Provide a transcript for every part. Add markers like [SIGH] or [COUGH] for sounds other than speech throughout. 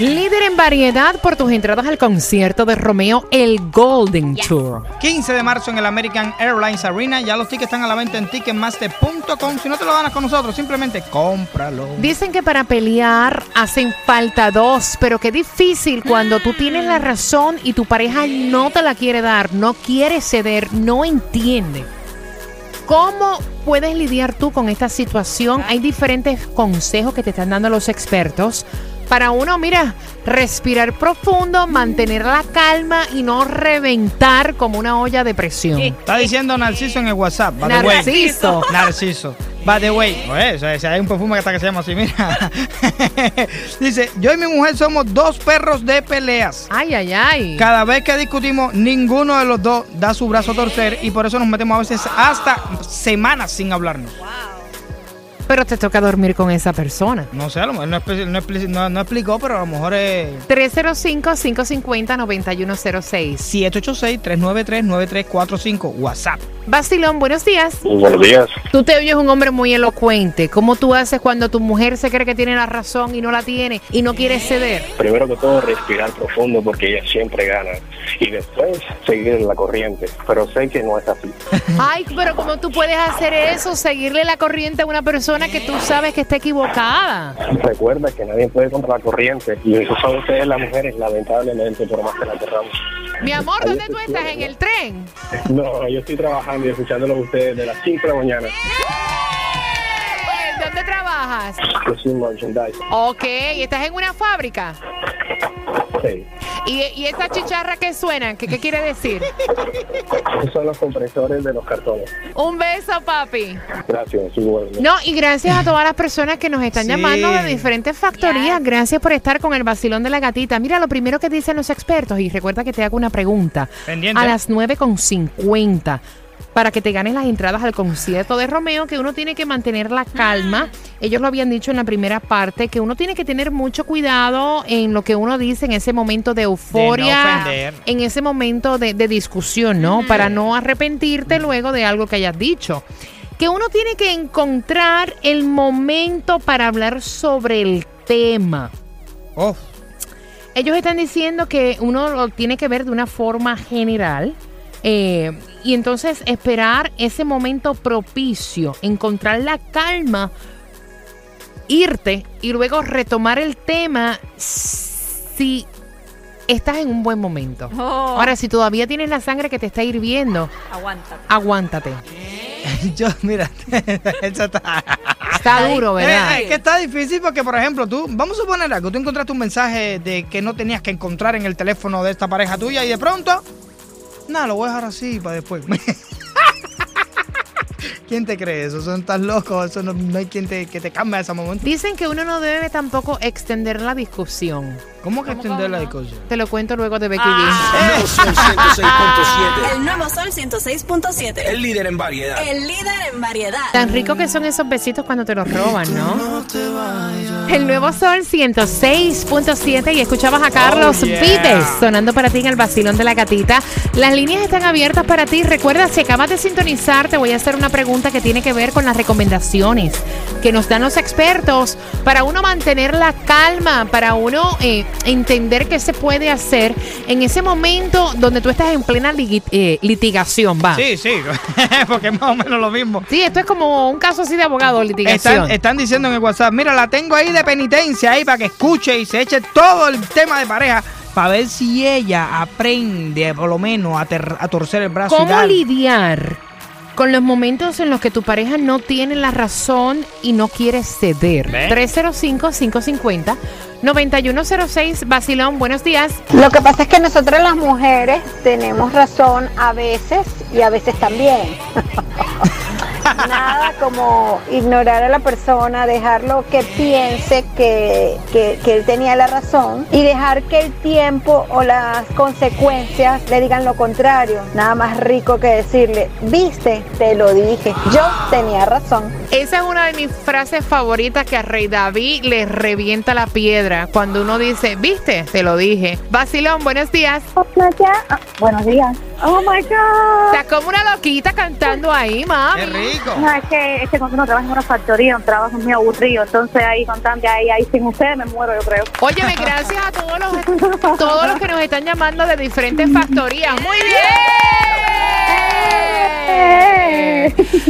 Líder en variedad por tus entradas al concierto de Romeo, el Golden Tour. 15 de marzo en el American Airlines Arena. Ya los tickets están a la venta en ticketmaster.com. Si no te lo ganas con nosotros, simplemente cómpralo. Dicen que para pelear hacen falta dos, pero qué difícil cuando tú tienes la razón y tu pareja no te la quiere dar, no quiere ceder, no entiende. ¿Cómo puedes lidiar tú con esta situación? Hay diferentes consejos que te están dando los expertos. Para uno, mira, respirar profundo, mantener la calma y no reventar como una olla de presión. Está diciendo Narciso en el WhatsApp. by the way. Narciso. [LAUGHS] Narciso. By the way. Oye, o sea, si hay un perfume que hasta que se llama así, mira. [LAUGHS] Dice, yo y mi mujer somos dos perros de peleas. Ay, ay, ay. Cada vez que discutimos, ninguno de los dos da su brazo a torcer y por eso nos metemos a veces hasta semanas sin hablarnos. Pero te toca dormir con esa persona. No sé, a lo mejor no, espe- no expli- no- no explicó, pero a lo mejor es 305-550-9106. 786-393-9345 WhatsApp. Basilón, buenos días. Buenos días. Tú te oyes un hombre muy elocuente. ¿Cómo tú haces cuando tu mujer se cree que tiene la razón y no la tiene y no quiere ceder? primero que todo respirar profundo porque ella siempre gana y después seguir la corriente, pero sé que no es así. Ay, pero ¿cómo tú puedes hacer eso? Seguirle la corriente a una persona que tú sabes que está equivocada. Recuerda que nadie puede contra la corriente y eso son ustedes las mujeres lamentablemente por más que la querramos. Mi amor, ¿dónde tú estás? ¿En el tren? No, yo estoy trabajando y escuchándolo a ustedes de las 5 de la mañana. ¿Dónde trabajas? Yo soy merchandise. Ok, ¿estás en una fábrica? Sí. ¿Y, y esa chicharra que suena? ¿Qué, qué quiere decir? Esos son los compresores de los cartones. Un beso, papi. Gracias, bueno. No, y gracias a todas las personas que nos están Sí. llamando de diferentes factorías. Gracias por estar con el vacilón de la gatita. Mira, lo primero que dicen los expertos, y recuerda que te hago una pregunta. Pendiente. A las 9.50 para que te ganes las entradas al concierto de Romeo, que uno tiene que mantener la calma. Ellos lo habían dicho en la primera parte, que uno tiene que tener mucho cuidado en lo que uno dice en ese momento de euforia, ofender. en ese momento de, de discusión, ¿no? Para no arrepentirte luego de algo que hayas dicho. Que uno tiene que encontrar el momento para hablar sobre el tema. Oh, Ellos están diciendo que uno lo tiene que ver de una forma general eh, y entonces esperar ese momento propicio, encontrar la calma, irte y luego retomar el tema si estás en un buen momento. Ahora, si todavía tienes la sangre que te está hirviendo, Aguanta. aguántate. [LAUGHS] yo, mira, [LAUGHS] eso está... Está duro, ¿verdad? Eh, es que está difícil porque, por ejemplo, tú, vamos a suponer algo, tú encontraste un mensaje de que no tenías que encontrar en el teléfono de esta pareja tuya y de pronto, nada, lo voy a dejar así para después. [LAUGHS] ¿Quién te cree eso? Son tan locos, eso no, no hay quien te, que te cambie a ese momento. Dicen que uno no debe tampoco extender la discusión. ¿Cómo que extender la discusión? Te lo cuento luego de Becky Ah. G. [LAUGHS] Sol 106.7. El nuevo Sol 106.7. El líder en variedad. El líder en variedad. Tan rico que son esos besitos cuando te los roban, ¿no? El nuevo Sol 106.7 y escuchabas a Carlos Oh, yeah. Vives sonando para ti en el vacilón de la gatita. Las líneas están abiertas para ti. Recuerda, si acabas de sintonizar, te voy a hacer una pregunta que tiene que ver con las recomendaciones que nos dan los expertos para uno mantener la calma, para uno eh, entender qué se puede hacer en ese momento donde tú estás en plena eh, litigación, va. Sí, sí, [LAUGHS] porque es más o menos lo mismo. Sí, esto es como un caso así de abogado, litigación. Están, están diciendo en el WhatsApp, mira, la tengo ahí de penitencia ahí para que escuche y se eche todo el tema de pareja para ver si ella aprende por lo menos a, ter- a torcer el brazo. y ¿Cómo dar. lidiar con los momentos en los que tu pareja no tiene la razón y no quiere ceder? ¿Ve? 305-550-9106, Basilón, buenos días. Lo que pasa es que nosotras las mujeres tenemos razón a veces y a veces también. [LAUGHS] Nada como ignorar a la persona, dejarlo que piense que, que, que él tenía la razón y dejar que el tiempo o las consecuencias le digan lo contrario. Nada más rico que decirle, viste, te lo dije, yo tenía razón. Esa es una de mis frases favoritas que a Rey David le revienta la piedra. Cuando uno dice, viste, te lo dije. Basilón, buenos días. Ah, buenos días. Oh my God. Estás como una loquita cantando ahí, Qué mami. rico. No, es que, es que cuando uno trabaja en una factoría, un trabajo muy aburrido, entonces ahí constante, ahí, ahí sin ustedes me muero, yo creo. Óyeme, gracias a todos los, todos los que nos están llamando de diferentes factorías. ¡Muy bien!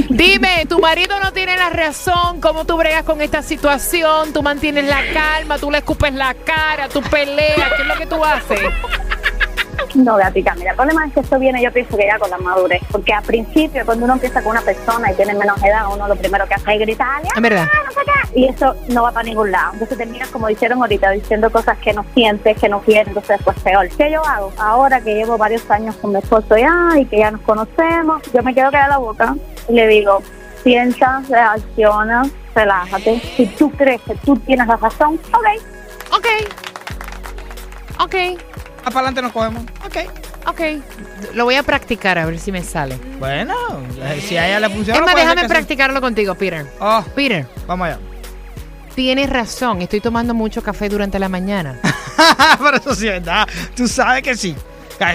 Dime, tu marido no tiene la razón. ¿Cómo tú bregas con esta situación? ¿Tú mantienes la calma? ¿Tú le escupes la cara? ¿Tú peleas? ¿Qué es lo que tú haces? No, Gatica, mira, el problema es que esto viene, yo pienso que ya con la madurez, porque al principio, cuando uno empieza con una persona y tiene menos edad, uno lo primero que hace es gritar, Es verdad. "Ah, no sé qué", y eso no va para ningún lado. Entonces terminas, como dijeron ahorita, diciendo cosas que no sientes, que no quieres, entonces pues peor. ¿Qué yo hago? Ahora que llevo varios años con mi esposo ya y que ya nos conocemos, yo me quedo callada la boca y le digo, piensa, reacciona, relájate. Si tú crees que tú tienes la razón, ok, Ok. Ok. Para adelante nos cogemos. Ok. Ok. Lo voy a practicar a ver si me sale. Bueno, eh, si a ella le funciona. Es más, puede ser déjame practicarlo contigo, Peter. Oh, Peter, vamos allá. tienes razón. Estoy tomando mucho café durante la mañana. [LAUGHS] Pero eso sí es verdad. Tú sabes que sí.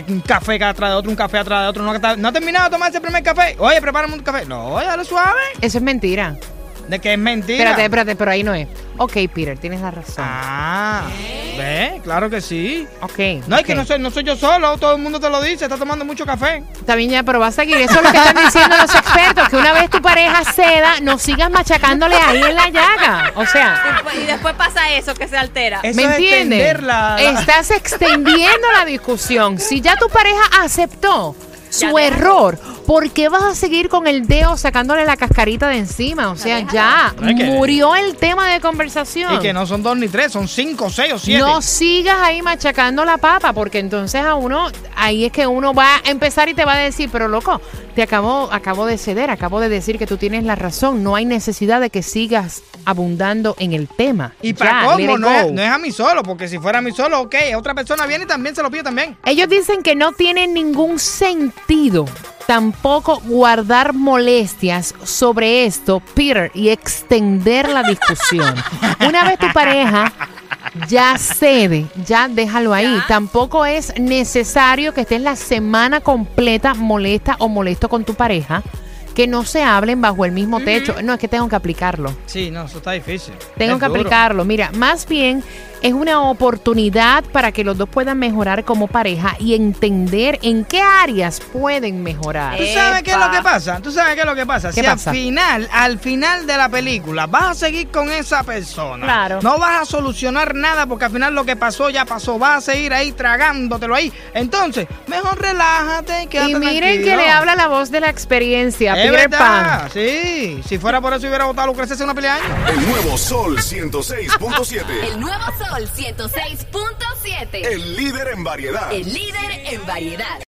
Un café atrás de otro, un café atrás de otro. No, no ha terminado de tomar ese primer café. Oye, prepárame un café. No, dale suave. Eso es mentira. De que es mentira. Espérate, espérate, pero ahí no es. Ok, Peter, tienes la razón. Ah, ve, claro que sí. Ok. No, es que no soy, no soy yo solo, todo el mundo te lo dice, está tomando mucho café. Está bien ya, pero va a seguir. Eso es lo que están diciendo los expertos, que una vez tu pareja ceda, no sigas machacándole ahí en la llaga. O sea, Y después pasa eso, que se altera. Eso ¿me es entiendes? la- Estás extendiendo la discusión. Si ya tu pareja aceptó su Ya error, ¿por qué vas a seguir con el dedo sacándole la cascarita de encima? O sea, ya murió el tema de conversación. Y que no son dos ni tres, son cinco, seis o siete. No sigas ahí machacando la papa, porque entonces a uno, ahí es que uno va a empezar y te va a decir, pero loco, te acabo, acabo de ceder, acabo de decir que tú tienes la razón, no hay necesidad de que sigas abundando en el tema. Y para cómo, no no es a mí solo, porque si fuera a mí solo, ok, otra persona viene y también se lo pide también. Ellos dicen que no tiene ningún sentido tampoco guardar molestias sobre esto, Peter, y extender la discusión. [LAUGHS] Una vez tu pareja ya cede, ya déjalo ahí. Ya. Tampoco es necesario que estés la semana completa molesta o molesto con tu pareja. Que no se hablen bajo el mismo techo. No, es que tengo que aplicarlo. Sí, no, eso está difícil. Tengo Es que duro. aplicarlo. Mira, más bien es una oportunidad para que los dos puedan mejorar como pareja y entender en qué áreas pueden mejorar. ¿Tú sabes qué es lo que pasa? ¿Tú sabes qué es lo que pasa? ¿Qué si pasa? al final, al final de la película vas a seguir con esa persona. Claro. No vas a solucionar nada porque al final lo que pasó ya pasó. Vas a seguir ahí tragándotelo ahí. Entonces, mejor relájate, quédate Y miren que le habla la voz de la experiencia, Es Peter Pan. sí. Si fuera por eso hubiera votado a Lucrecia hace una pelea de años. El nuevo Sol 106.7. El nuevo Sol 106.7. El líder en variedad. El líder en variedad.